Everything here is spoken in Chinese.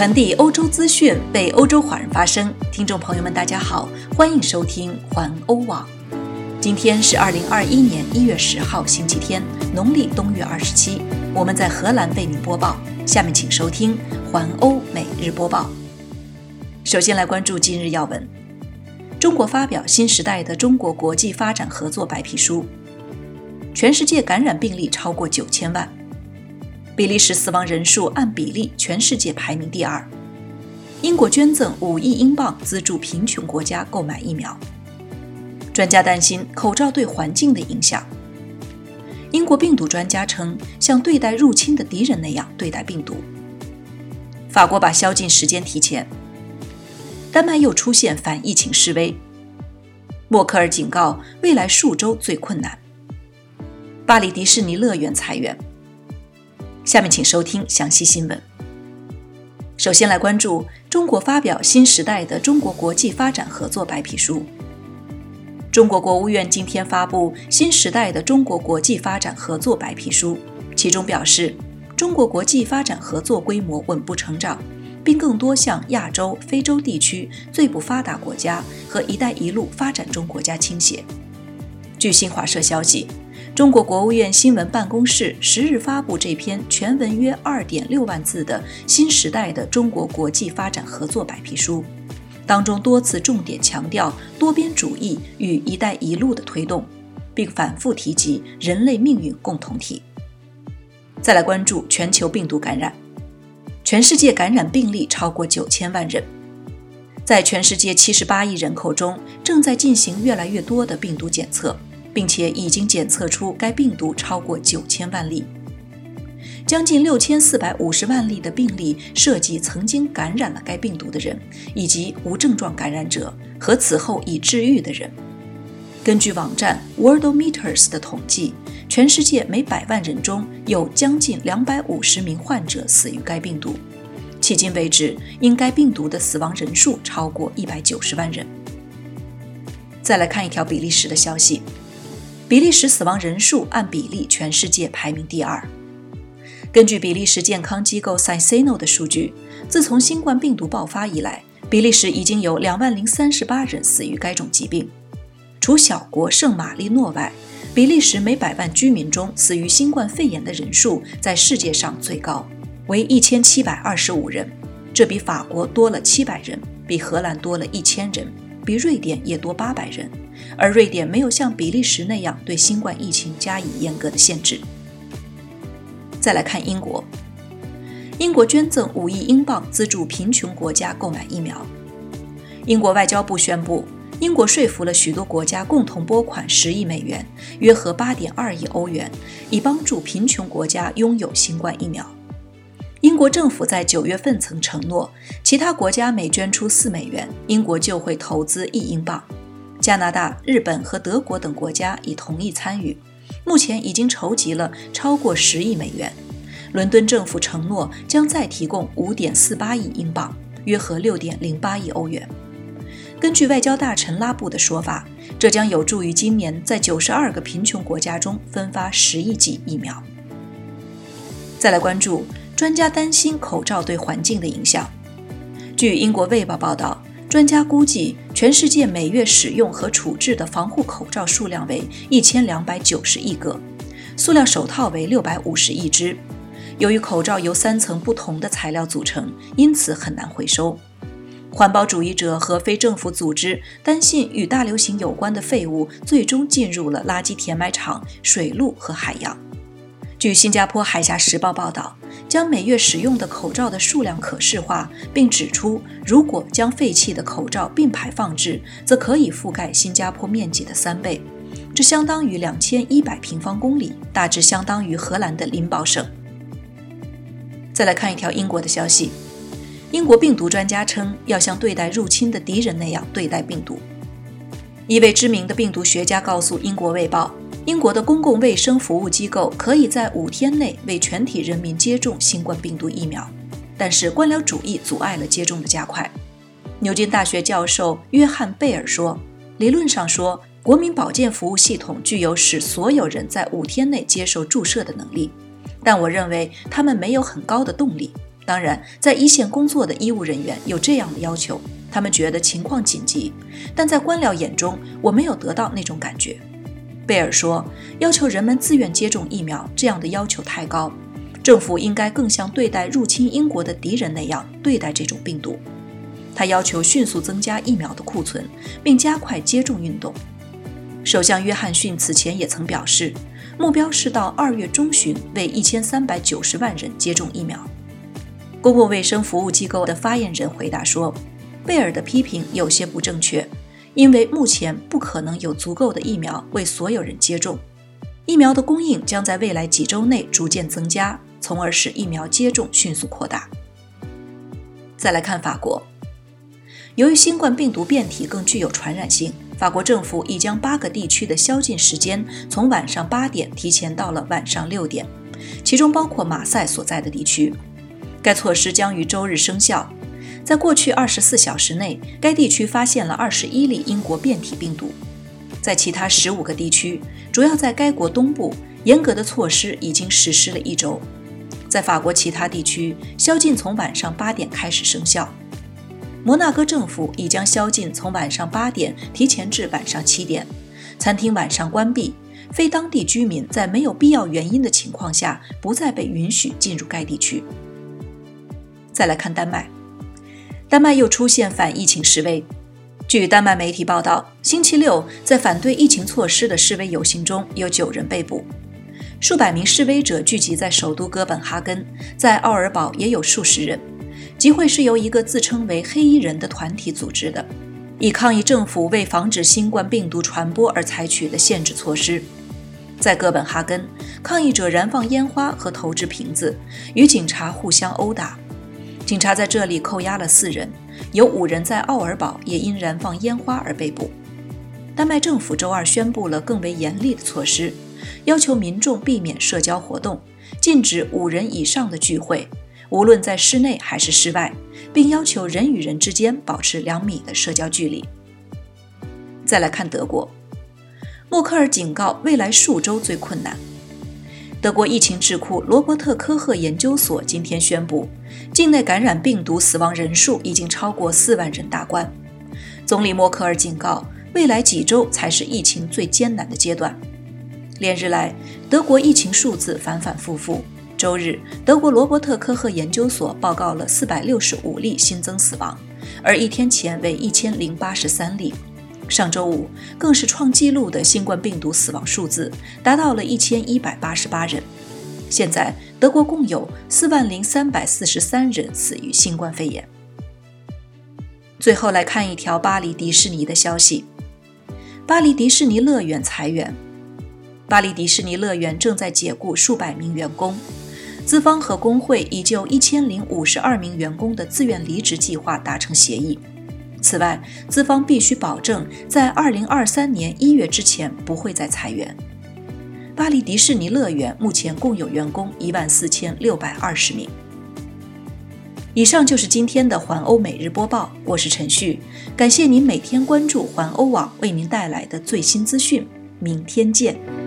传递欧洲资讯，为欧洲华人发声。听众朋友们，大家好，欢迎收听环欧网。今天是二零二一年一月十号，星期天，农历冬月二十七。我们在荷兰为您播报。下面请收听环欧每日播报。首先来关注今日要闻：中国发表新时代的中国国际发展合作白皮书。全世界感染病例超过九千万。比利时死亡人数按比例全世界排名第二。英国捐赠五亿英镑资助贫穷国家购买疫苗。专家担心口罩对环境的影响。英国病毒专家称，像对待入侵的敌人那样对待病毒。法国把宵禁时间提前。丹麦又出现反疫情示威。默克尔警告，未来数周最困难。巴黎迪士尼乐园裁员。下面请收听详细新闻。首先来关注中国发表新时代的中国国际发展合作白皮书。中国国务院今天发布新时代的中国国际发展合作白皮书，其中表示，中国国际发展合作规模稳步成长，并更多向亚洲、非洲地区最不发达国家和“一带一路”发展中国家倾斜。据新华社消息。中国国务院新闻办公室十日发布这篇全文约二点六万字的新时代的中国国际发展合作白皮书，当中多次重点强调多边主义与“一带一路”的推动，并反复提及人类命运共同体。再来关注全球病毒感染，全世界感染病例超过九千万人，在全世界七十八亿人口中，正在进行越来越多的病毒检测。并且已经检测出该病毒超过九千万例，将近六千四百五十万例的病例涉及曾经感染了该病毒的人，以及无症状感染者和此后已治愈的人。根据网站 Worldometers 的统计，全世界每百万人中有将近两百五十名患者死于该病毒。迄今为止，因该病毒的死亡人数超过一百九十万人。再来看一条比利时的消息。比利时死亡人数按比例全世界排名第二。根据比利时健康机构 s i s e n o 的数据，自从新冠病毒爆发以来，比利时已经有两万零三十八人死于该种疾病。除小国圣马力诺外，比利时每百万居民中死于新冠肺炎的人数在世界上最高，为一千七百二十五人，这比法国多了七百人，比荷兰多了一千人，比瑞典也多八百人。而瑞典没有像比利时那样对新冠疫情加以严格的限制。再来看英国，英国捐赠五亿英镑资助贫穷国家购买疫苗。英国外交部宣布，英国说服了许多国家共同拨款十亿美元，约合八点二亿欧元，以帮助贫穷国家拥有新冠疫苗。英国政府在九月份曾承诺，其他国家每捐出四美元，英国就会投资一英镑。加拿大、日本和德国等国家已同意参与，目前已经筹集了超过十亿美元。伦敦政府承诺将再提供五点四八亿英镑，约合六点零八亿欧元。根据外交大臣拉布的说法，这将有助于今年在九十二个贫穷国家中分发十亿剂疫苗。再来关注，专家担心口罩对环境的影响。据英国《卫报》报道。专家估计，全世界每月使用和处置的防护口罩数量为一千两百九十亿个，塑料手套为六百五十亿只。由于口罩由三层不同的材料组成，因此很难回收。环保主义者和非政府组织担心，与大流行有关的废物最终进入了垃圾填埋场、水路和海洋。据新加坡《海峡时报》报道。将每月使用的口罩的数量可视化，并指出，如果将废弃的口罩并排放置，则可以覆盖新加坡面积的三倍，这相当于两千一百平方公里，大致相当于荷兰的林堡省。再来看一条英国的消息：英国病毒专家称，要像对待入侵的敌人那样对待病毒。一位知名的病毒学家告诉《英国卫报》。英国的公共卫生服务机构可以在五天内为全体人民接种新冠病毒疫苗，但是官僚主义阻碍了接种的加快。牛津大学教授约翰贝尔说：“理论上说，国民保健服务系统具有使所有人在五天内接受注射的能力，但我认为他们没有很高的动力。当然，在一线工作的医务人员有这样的要求，他们觉得情况紧急，但在官僚眼中，我没有得到那种感觉。贝尔说：“要求人们自愿接种疫苗，这样的要求太高。政府应该更像对待入侵英国的敌人那样对待这种病毒。”他要求迅速增加疫苗的库存，并加快接种运动。首相约翰逊此前也曾表示，目标是到二月中旬为一千三百九十万人接种疫苗。公共卫生服务机构的发言人回答说：“贝尔的批评有些不正确。”因为目前不可能有足够的疫苗为所有人接种，疫苗的供应将在未来几周内逐渐增加，从而使疫苗接种迅速扩大。再来看法国，由于新冠病毒变体更具有传染性，法国政府已将八个地区的宵禁时间从晚上八点提前到了晚上六点，其中包括马赛所在的地区。该措施将于周日生效。在过去二十四小时内，该地区发现了二十一例英国变体病毒。在其他十五个地区，主要在该国东部，严格的措施已经实施了一周。在法国其他地区，宵禁从晚上八点开始生效。摩纳哥政府已将宵禁从晚上八点提前至晚上七点，餐厅晚上关闭，非当地居民在没有必要原因的情况下不再被允许进入该地区。再来看丹麦。丹麦又出现反疫情示威。据丹麦媒体报道，星期六在反对疫情措施的示威游行中有九人被捕，数百名示威者聚集在首都哥本哈根，在奥尔堡也有数十人。集会是由一个自称为“黑衣人”的团体组织的，以抗议政府为防止新冠病毒传播而采取的限制措施。在哥本哈根，抗议者燃放烟花和投掷瓶子，与警察互相殴打。警察在这里扣押了四人，有五人在奥尔堡也因燃放烟花而被捕。丹麦政府周二宣布了更为严厉的措施，要求民众避免社交活动，禁止五人以上的聚会，无论在室内还是室外，并要求人与人之间保持两米的社交距离。再来看德国，默克尔警告未来数周最困难。德国疫情智库罗伯特科赫研究所今天宣布，境内感染病毒死亡人数已经超过四万人大关。总理默克尔警告，未来几周才是疫情最艰难的阶段。连日来，德国疫情数字反反复复。周日，德国罗伯特科赫研究所报告了四百六十五例新增死亡，而一天前为一千零八十三例。上周五更是创纪录的新冠病毒死亡数字，达到了一千一百八十八人。现在，德国共有四万零三百四十三人死于新冠肺炎。最后来看一条巴黎迪士尼的消息：巴黎迪士尼乐园裁员，巴黎迪士尼乐园正在解雇数百名员工，资方和工会已就一千零五十二名员工的自愿离职计划达成协议。此外，资方必须保证在二零二三年一月之前不会再裁员。巴黎迪士尼乐园目前共有员工一万四千六百二十名。以上就是今天的环欧每日播报，我是陈旭，感谢您每天关注环欧网为您带来的最新资讯，明天见。